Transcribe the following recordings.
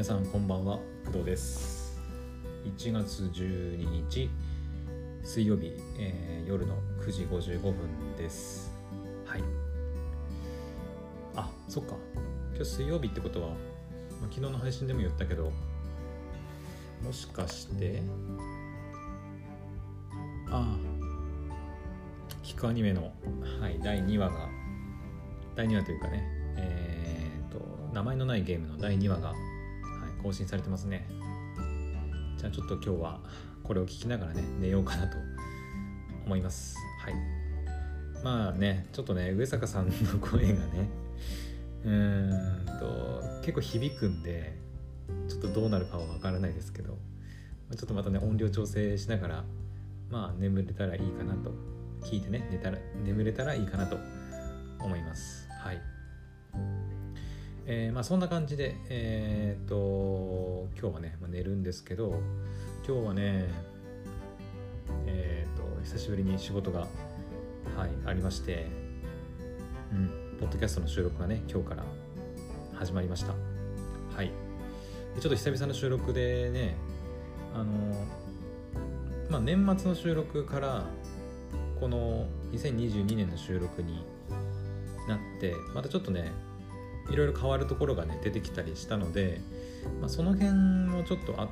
皆さんこんばんは工藤です。1月12日水曜日、えー、夜の9時55分です。はい。あそっか。今日水曜日ってことは、まあ、昨日の配信でも言ったけどもしかしてああ聞くアニメの、はい、第2話が第2話というかねえー、と名前のないゲームの第2話が更新されてますね。じゃあちょっと今日はこれを聞きながらね寝ようかなと思います。はい。まあねちょっとね上坂さんの声がねうーんと結構響くんでちょっとどうなるかはわからないですけどちょっとまたね音量調整しながらまあ眠れたらいいかなと聞いてね寝たら眠れたらいいかなと思います。はい。えー、まあ、そんな感じで、えー、と今日はね、まあ、寝るんですけど今日はねえー、っと久しぶりに仕事が、はい、ありまして、うん、ポッドキャストの収録がね今日から始まりました。はい。ちょっと久々の収録でねあのまあ年末の収録からこの2022年の収録になってまたちょっとねいろいろ変わるところがね出てきたりしたので、まあ、その辺もちょっとあっ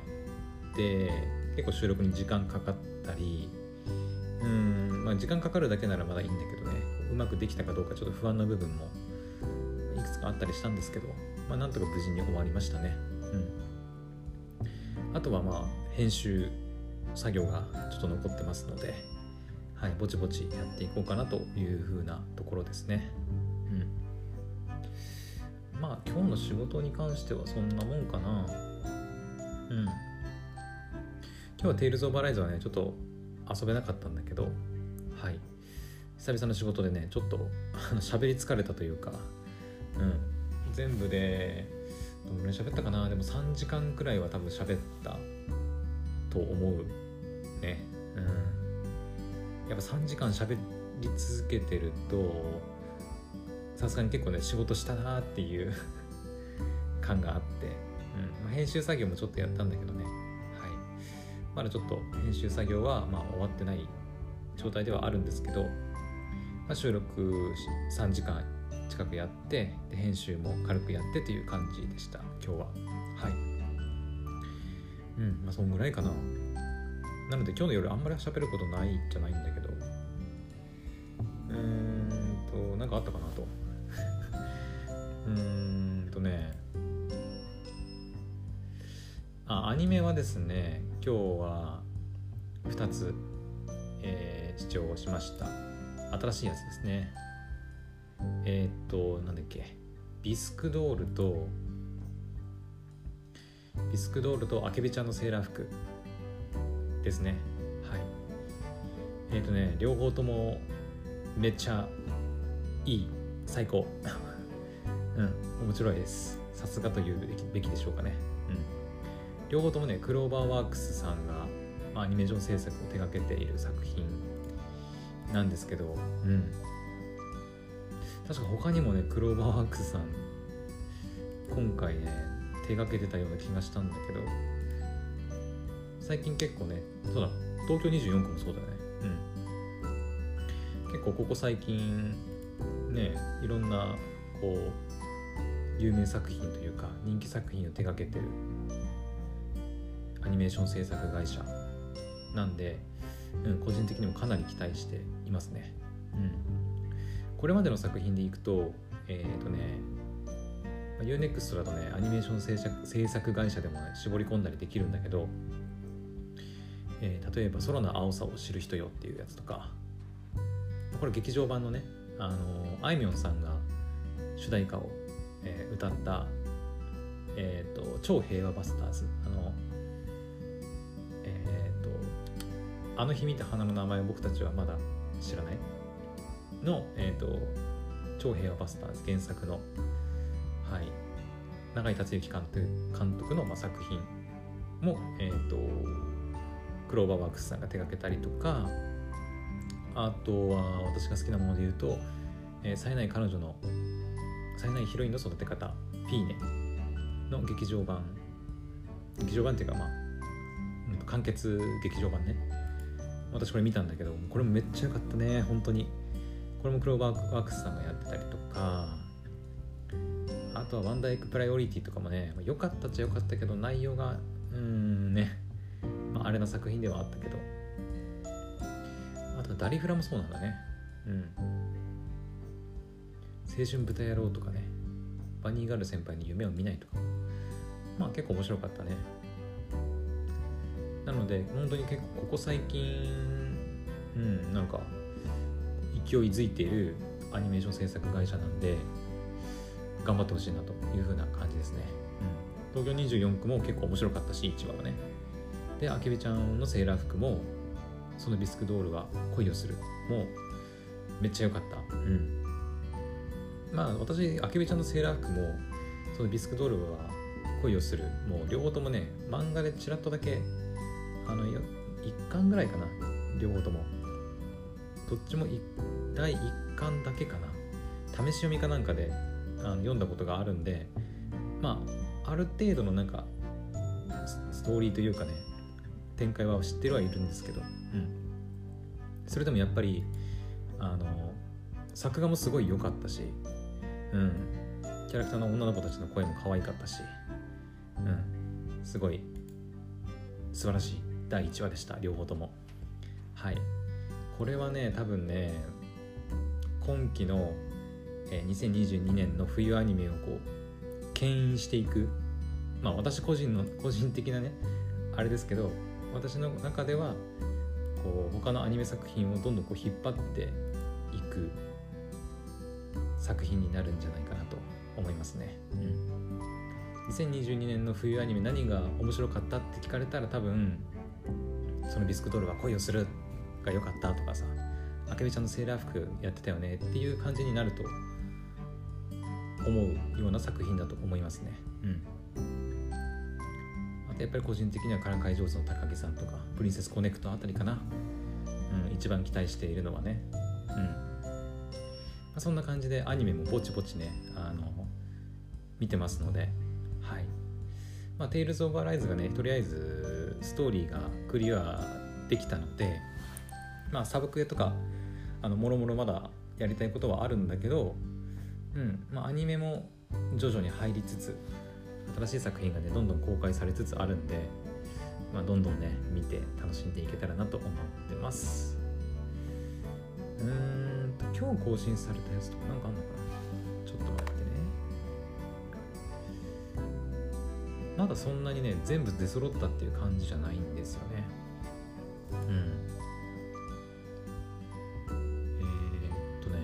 て結構収録に時間かかったりうん、まあ、時間かかるだけならまだいいんだけどねうまくできたかどうかちょっと不安な部分もいくつかあったりしたんですけど、まあ、なんとか無事に終わりましたね。うん、あとはまあ編集作業がちょっと残ってますので、はい、ぼちぼちやっていこうかなというふうなところですね。まあ今日の仕事に関してはそんなもんかな。うん。今日はテイルズ・オブ・アライズはねちょっと遊べなかったんだけど。はい。久々の仕事でねちょっと 喋り疲れたというか。うん。全部でどのぐらい喋ったかな。でも3時間くらいは多分喋ったと思うね。うん。やっぱ3時間喋り続けてるとさすがに結構ね仕事したなっていう 感があって、うんまあ、編集作業もちょっとやったんだけどね、はい、まだちょっと編集作業はまあ終わってない状態ではあるんですけど、まあ、収録3時間近くやってで編集も軽くやってという感じでした。今日は。はい。うんまあそんぐらいかな。なので今日の夜あんまり喋ることないじゃないんだけど。うーんと何かあったかなと。うんとね。あアニメはですね今日は2つ、えー、視聴しました。新しいやつですね。えー、っとなんだっけ。ビスクドールとビスクドールとあけびちゃんのセーラー服ですね。はい。えー、っとね両方ともめっちゃいい。最高。うん。面白いです。さすがというべきでしょうかね。うん。両方ともねクローバーワークスさんが、まあ、アニメーション制作を手掛けている作品なんですけどうん。確か他にもねクローバーワークスさん今回ね手がけてたような気がしたんだけど最近結構ねそうだ東京24区もそうだね。うん。結構ここ最近ねいろんなこう有名作品というか人気作品を手掛けてる。アニメーション制作会社。なんで、うん、個人的にもかなり期待していますね。うん、これまでの作品でいくとえっ、ー、とね UNEXT だとねアニメーション制作制作会社でも、ね、絞り込んだりできるんだけど、えー、例えば「空の青さを知る人よ」っていうやつとかこれ劇場版のねあのあいみょんさんが主題歌をえー、歌った、えーと「超平和バスターズ」あのえっ、ー、と「あの日見た花の名前を僕たちはまだ知らない」の、えーと「超平和バスターズ」原作の、はい、永井達之監督監督の、まあ、作品。も、えーと、クローバーワークスさんが手がけたりとか。あとは私が好きなもので言うと「えー、冴えない彼女の冴えないヒロインの育て方「フィーネ」の劇場版。劇場版っていうかまあ完結劇場版ね。私これ見たんだけどこれもめっちゃ良かったね。本当に。これもクローバーワークスさんがやってたりとか。あとはワンダイクプライオリティとかもね良かったっちゃ良かったけど内容がうーんね、まあ、あれな作品ではあったけど。あとダリフラもそうなんだね。うん。青春豚野郎とかね。バニーガール先輩に夢を見ないとか。まあ結構面白かったね。なので本当に結構ここ最近うんなんか勢いづいているアニメーション制作会社なんで頑張ってほしいなというふうな感じですね、うん、東京24区も結構面白かったし1話はね。であけびちゃんのセーラー服もそのビスクドールは恋をする。もうめっちゃ良かった。うん。まあ私あけびちゃんのセーラー服もそのビスクドールは恋をする。もう両方ともね漫画でちらっとだけあの1巻ぐらいかな。両方とも。どっちも第1巻だけかな。試し読みかなんかであの読んだことがあるんでまあある程度のなんかストーリーというかね展開は知ってるはいるんですけど、うん、それでもやっぱりあの作画もすごい良かったし、うん、キャラクターの女の子たちの声も可愛かったし、うん、すごい。素晴らしい。第1話でした。両方とも。はい。これはね多分ね今期の、えー、2022年の冬アニメをこう牽引していく。まあ私個人の個人的なねあれですけど私の中ではこう他のアニメ作品をどんどんこう引っ張っていく。作品になるんじゃないかなと思いますね。うん、2022年の冬アニメ何が面白かったって聞かれたら多分そのビスクドールは恋をするが良かったとかさあけびちゃんのセーラー服やってたよねっていう感じになると思うような作品だと思いますね。うんあとやっぱり個人的にはからかい上手の高木さんとかプリンセスコネクトあたりかな、うん、一番期待しているのはね。うんあ、そんな感じでアニメもぼちぼちねあの見てますので、はい。ま、テイルズ・オブ・アライズがねとりあえずストーリーがクリアできたので、まあ、サブクエとかあのもろもろまだやりたいことはあるんだけど、うんまあ、アニメも徐々に入りつつ新しい作品がねどんどん公開されつつあるんで、まあ、どんどんね見て楽しんでいけたらなと思ってます。うん。今日更新されたやつとかなんかあんのかな？ちょっと待ってね。まだそんなにね全部出揃ったっていう感じじゃないんですよね。うん。えー、っとね。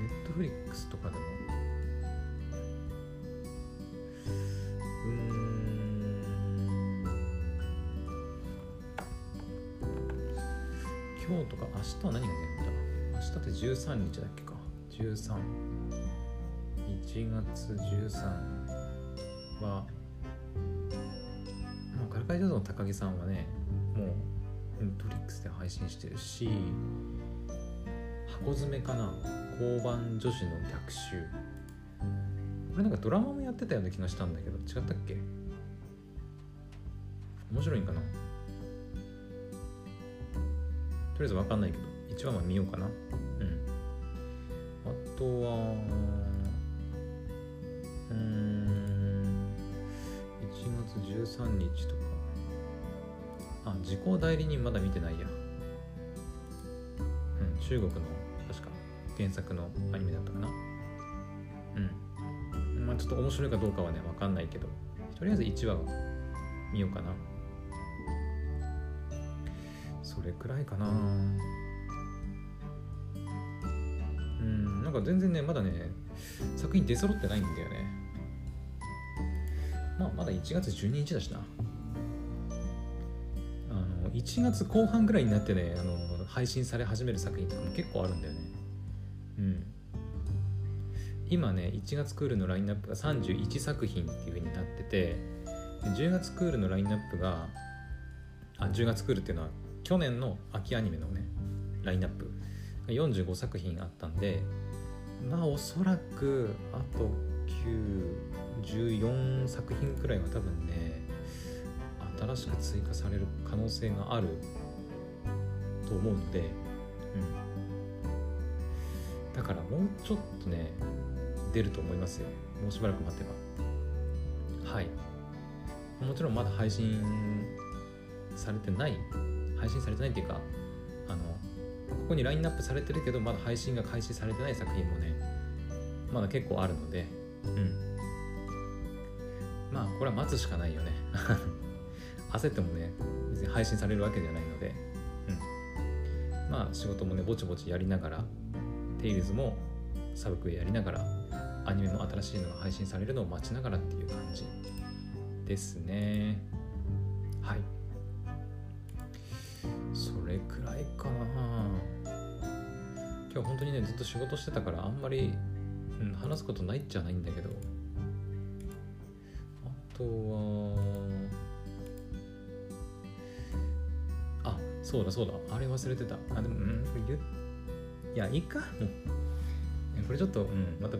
ネットフリックスとかでも今日とか明日は何が出るんだ明日って13日だっけか。13 1月13はもうからかい上手の高木さんはねもうネットリックスで配信してるし箱詰めかな。交番女子の逆襲。これなんかドラマもやってたような気がしたんだけど違ったっけ？面白いんかな？とりあえず分かんないけど1話まで見ようかな。うん。あとはうん1月13日とか。あ時効代理人まだ見てないや。うん中国の確か原作のアニメだったかな。うん。まあちょっと面白いかどうかはね分かんないけど。とりあえず1話は見ようかな。れくらいかな。うん。なんか全然ねまだね作品出揃ってないんだよね。まあまだ1月12日だしな。あの1月後半ぐらいになってねあの配信され始める作品とかも結構あるんだよね。うん。今ね1月クールのラインナップが31作品っていう風になってて10月クールのラインナップがあ10月クールっていうのは去年の秋アニメのねラインナップが45作品あったんでまあおそらくあと914作品くらいは多分ね新しく追加される可能性があると思うので、うん、だからもうちょっとね出ると思いますよ。もうしばらく待てば。はい。もちろんまだ配信されてない配信されてないっていうかあのここにラインナップされてるけどまだ配信が開始されてない作品もねまだ結構あるのでうん。まあこれは待つしかないよね。焦ってもね別に配信されるわけではないのでうん。まあ仕事もねぼちぼちやりながらテイルズもサブクエやりながらアニメの新しいのが配信されるのを待ちながらっていう感じですね。はい。れくらいかな。今日本当にねずっと仕事してたからあんまり、うん、話すことないっちゃないんだけど。あとはあそうだそうだ。あれ忘れてた。あでもうんこれ言いやいいか。もうこれちょっと、うん、また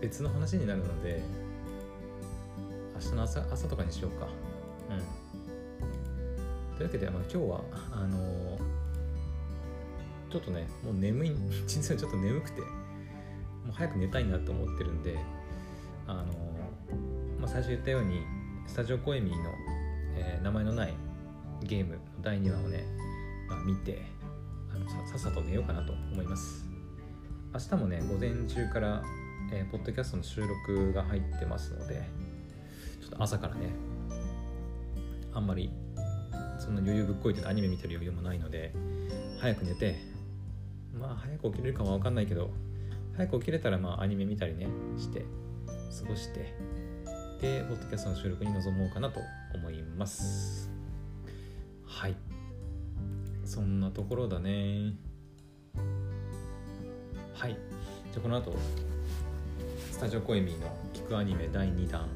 別の話になるので明日の朝朝とかにしようか。うん。というわけで、まあ、今日はあのー、ちょっとねもう眠い 実はちょっと眠くてもう早く寝たいなと思ってるんであの、まあ、最初言ったようにスタジオコエミーの、えー、名前のないゲーム第2話をね、まあ、見てあのささっさと寝ようかなと思います。明日もね午前中からえー、ポッドキャストの収録が入ってますのでちょっと朝からねあんまりそんな余裕ぶっこいてアニメ見てる余裕もないので早く寝てまあ早く起きれるかは分かんないけど早く起きれたらまあアニメ見たりねして過ごしてでポッドキャストの収録に臨もうかなと思います。はい。そんなところだね。はい。じゃあこの後スタジオコエミーの「聞くアニメ第2弾」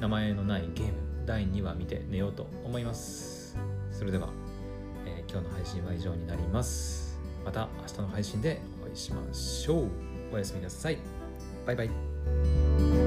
名前のないゲーム第2話見て寝ようと思います。それでは、えー、今日の配信は以上になります。また明日の配信でお会いしましょう。おやすみなさい。バイバイ。